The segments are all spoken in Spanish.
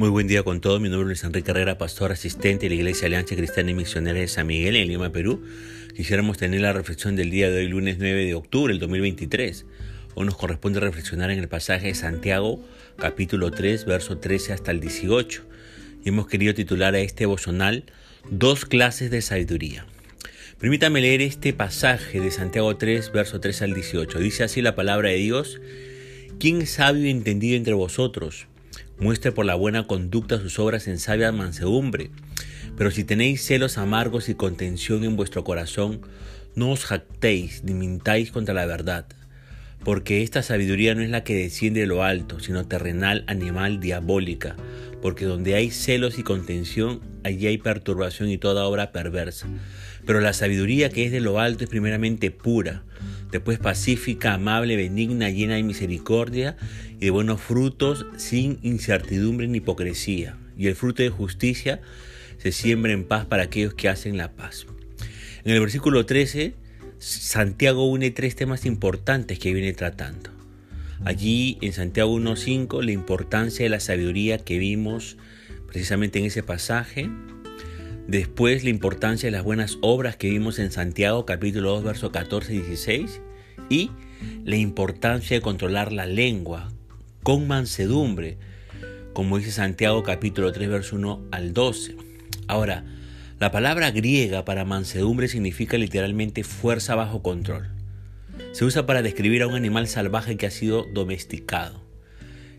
Muy buen día con todos. Mi nombre es Enrique Herrera, pastor asistente de la Iglesia Alianza Cristiana y Misionera de San Miguel en Lima, Perú. Quisiéramos tener la reflexión del día de hoy, lunes 9 de octubre del 2023. Hoy nos corresponde reflexionar en el pasaje de Santiago, capítulo 3, verso 13 hasta el 18. Y hemos querido titular a este devocional Dos clases de sabiduría. Permítame leer este pasaje de Santiago 3, verso 13 al 18. Dice así la palabra de Dios. ¿Quién sabio y entendido entre vosotros? Muestre por la buena conducta sus obras en sabia mansedumbre. Pero si tenéis celos amargos y contención en vuestro corazón, no os jactéis ni mintáis contra la verdad. Porque esta sabiduría no es la que desciende de lo alto, sino terrenal, animal, diabólica. Porque donde hay celos y contención, allí hay perturbación y toda obra perversa. Pero la sabiduría que es de lo alto es primeramente pura, después pacífica, amable, benigna, llena de misericordia y de buenos frutos, sin incertidumbre ni hipocresía. Y el fruto de justicia se siembra en paz para aquellos que hacen la paz. En el versículo 13, Santiago une tres temas importantes que viene tratando. Allí en Santiago 1.5, la importancia de la sabiduría que vimos precisamente en ese pasaje. Después la importancia de las buenas obras que vimos en Santiago capítulo 2 verso 14 y 16 y la importancia de controlar la lengua con mansedumbre, como dice Santiago capítulo 3 verso 1 al 12. Ahora, la palabra griega para mansedumbre significa literalmente fuerza bajo control. Se usa para describir a un animal salvaje que ha sido domesticado.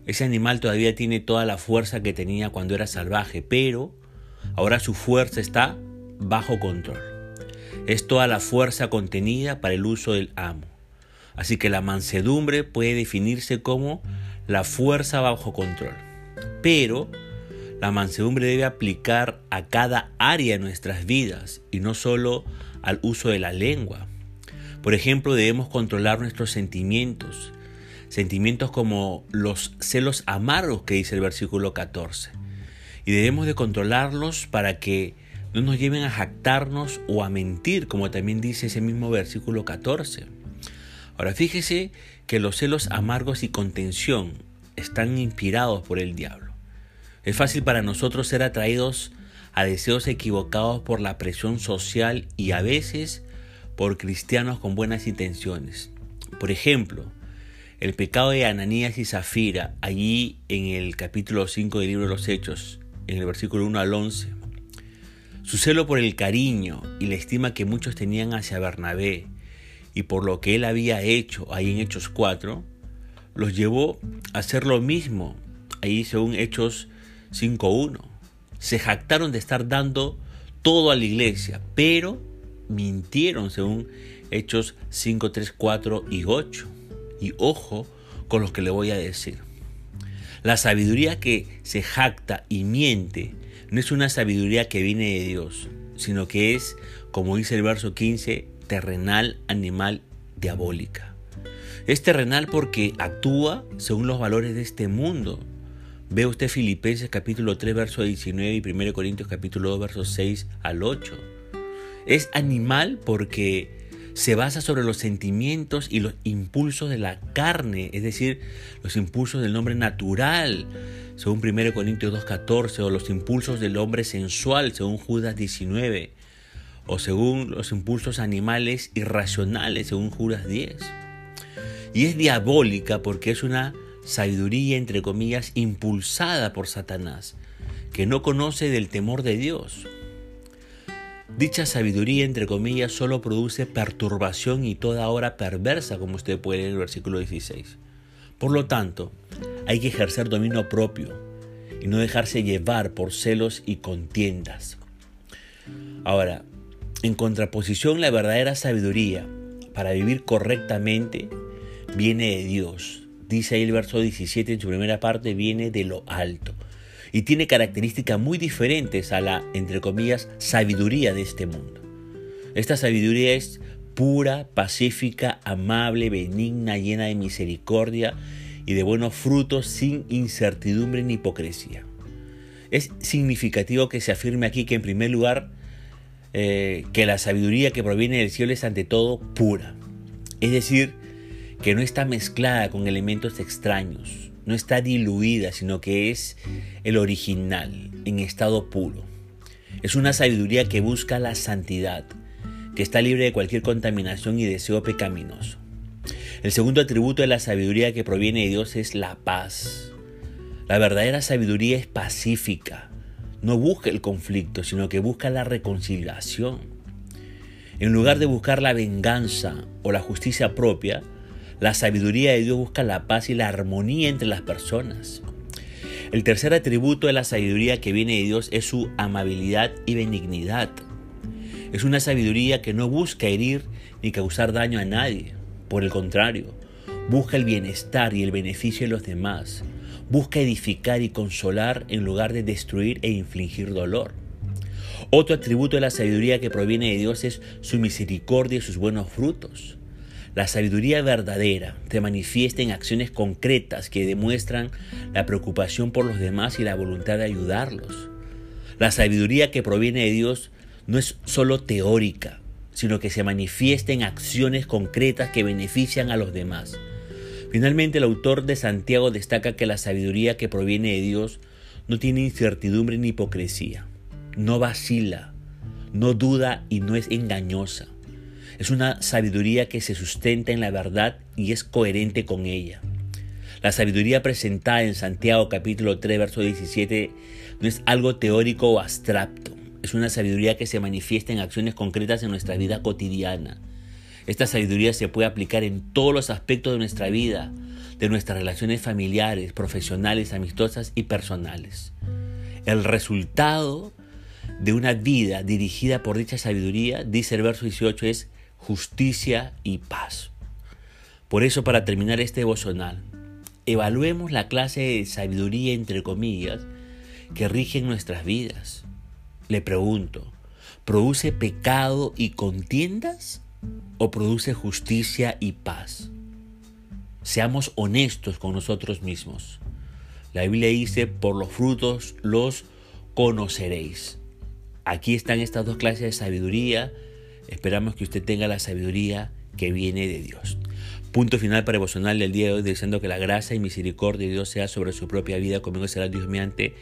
Ese animal todavía tiene toda la fuerza que tenía cuando era salvaje, pero Ahora su fuerza está bajo control. Es toda la fuerza contenida para el uso del amo. Así que la mansedumbre puede definirse como la fuerza bajo control. Pero la mansedumbre debe aplicar a cada área de nuestras vidas y no solo al uso de la lengua. Por ejemplo, debemos controlar nuestros sentimientos, sentimientos como los celos amargos que dice el versículo 14 y debemos de controlarlos para que no nos lleven a jactarnos o a mentir, como también dice ese mismo versículo 14. Ahora fíjese que los celos amargos y contención están inspirados por el diablo. Es fácil para nosotros ser atraídos a deseos equivocados por la presión social y a veces por cristianos con buenas intenciones. Por ejemplo, el pecado de Ananías y Zafira, allí en el capítulo 5 del libro de los Hechos, en el versículo 1 al 11. Su celo por el cariño y la estima que muchos tenían hacia Bernabé y por lo que él había hecho ahí en Hechos 4, los llevó a hacer lo mismo ahí según Hechos 5.1. Se jactaron de estar dando todo a la iglesia, pero mintieron según Hechos 5, 3, 4 y 8. Y ojo con lo que le voy a decir. La sabiduría que se jacta y miente no es una sabiduría que viene de Dios, sino que es, como dice el verso 15, terrenal, animal, diabólica. Es terrenal porque actúa según los valores de este mundo. Ve usted Filipenses capítulo 3 verso 19 y 1 Corintios capítulo 2 versos 6 al 8. Es animal porque se basa sobre los sentimientos y los impulsos de la carne, es decir, los impulsos del hombre natural, según 1 Corintios 2.14, o los impulsos del hombre sensual, según Judas 19, o según los impulsos animales irracionales, según Judas 10. Y es diabólica porque es una sabiduría, entre comillas, impulsada por Satanás, que no conoce del temor de Dios. Dicha sabiduría, entre comillas, solo produce perturbación y toda obra perversa, como usted puede leer en el versículo 16. Por lo tanto, hay que ejercer dominio propio y no dejarse llevar por celos y contiendas. Ahora, en contraposición, la verdadera sabiduría para vivir correctamente viene de Dios. Dice ahí el verso 17 en su primera parte, viene de lo alto y tiene características muy diferentes a la, entre comillas, sabiduría de este mundo. Esta sabiduría es pura, pacífica, amable, benigna, llena de misericordia y de buenos frutos sin incertidumbre ni hipocresía. Es significativo que se afirme aquí que en primer lugar eh, que la sabiduría que proviene del cielo es ante todo pura. Es decir, que no está mezclada con elementos extraños, no está diluida, sino que es el original, en estado puro. Es una sabiduría que busca la santidad, que está libre de cualquier contaminación y deseo pecaminoso. El segundo atributo de la sabiduría que proviene de Dios es la paz. La verdadera sabiduría es pacífica. No busca el conflicto, sino que busca la reconciliación. En lugar de buscar la venganza o la justicia propia, la sabiduría de Dios busca la paz y la armonía entre las personas. El tercer atributo de la sabiduría que viene de Dios es su amabilidad y benignidad. Es una sabiduría que no busca herir ni causar daño a nadie. Por el contrario, busca el bienestar y el beneficio de los demás. Busca edificar y consolar en lugar de destruir e infligir dolor. Otro atributo de la sabiduría que proviene de Dios es su misericordia y sus buenos frutos. La sabiduría verdadera te manifiesta en acciones concretas que demuestran la preocupación por los demás y la voluntad de ayudarlos. La sabiduría que proviene de Dios no es solo teórica, sino que se manifiesta en acciones concretas que benefician a los demás. Finalmente, el autor de Santiago destaca que la sabiduría que proviene de Dios no tiene incertidumbre ni hipocresía, no vacila, no duda y no es engañosa. Es una sabiduría que se sustenta en la verdad y es coherente con ella. La sabiduría presentada en Santiago capítulo 3, verso 17 no es algo teórico o abstracto. Es una sabiduría que se manifiesta en acciones concretas en nuestra vida cotidiana. Esta sabiduría se puede aplicar en todos los aspectos de nuestra vida, de nuestras relaciones familiares, profesionales, amistosas y personales. El resultado de una vida dirigida por dicha sabiduría, dice el verso 18, es justicia y paz. Por eso, para terminar este devocional, evaluemos la clase de sabiduría, entre comillas, que rige nuestras vidas. Le pregunto, ¿produce pecado y contiendas o produce justicia y paz? Seamos honestos con nosotros mismos. La Biblia dice, por los frutos los conoceréis. Aquí están estas dos clases de sabiduría Esperamos que usted tenga la sabiduría que viene de Dios. Punto final para devocional del día de hoy, deseando que la gracia y misericordia de Dios sea sobre su propia vida, conmigo será Dios mediante,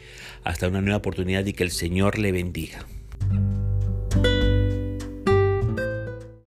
hasta una nueva oportunidad y que el Señor le bendiga.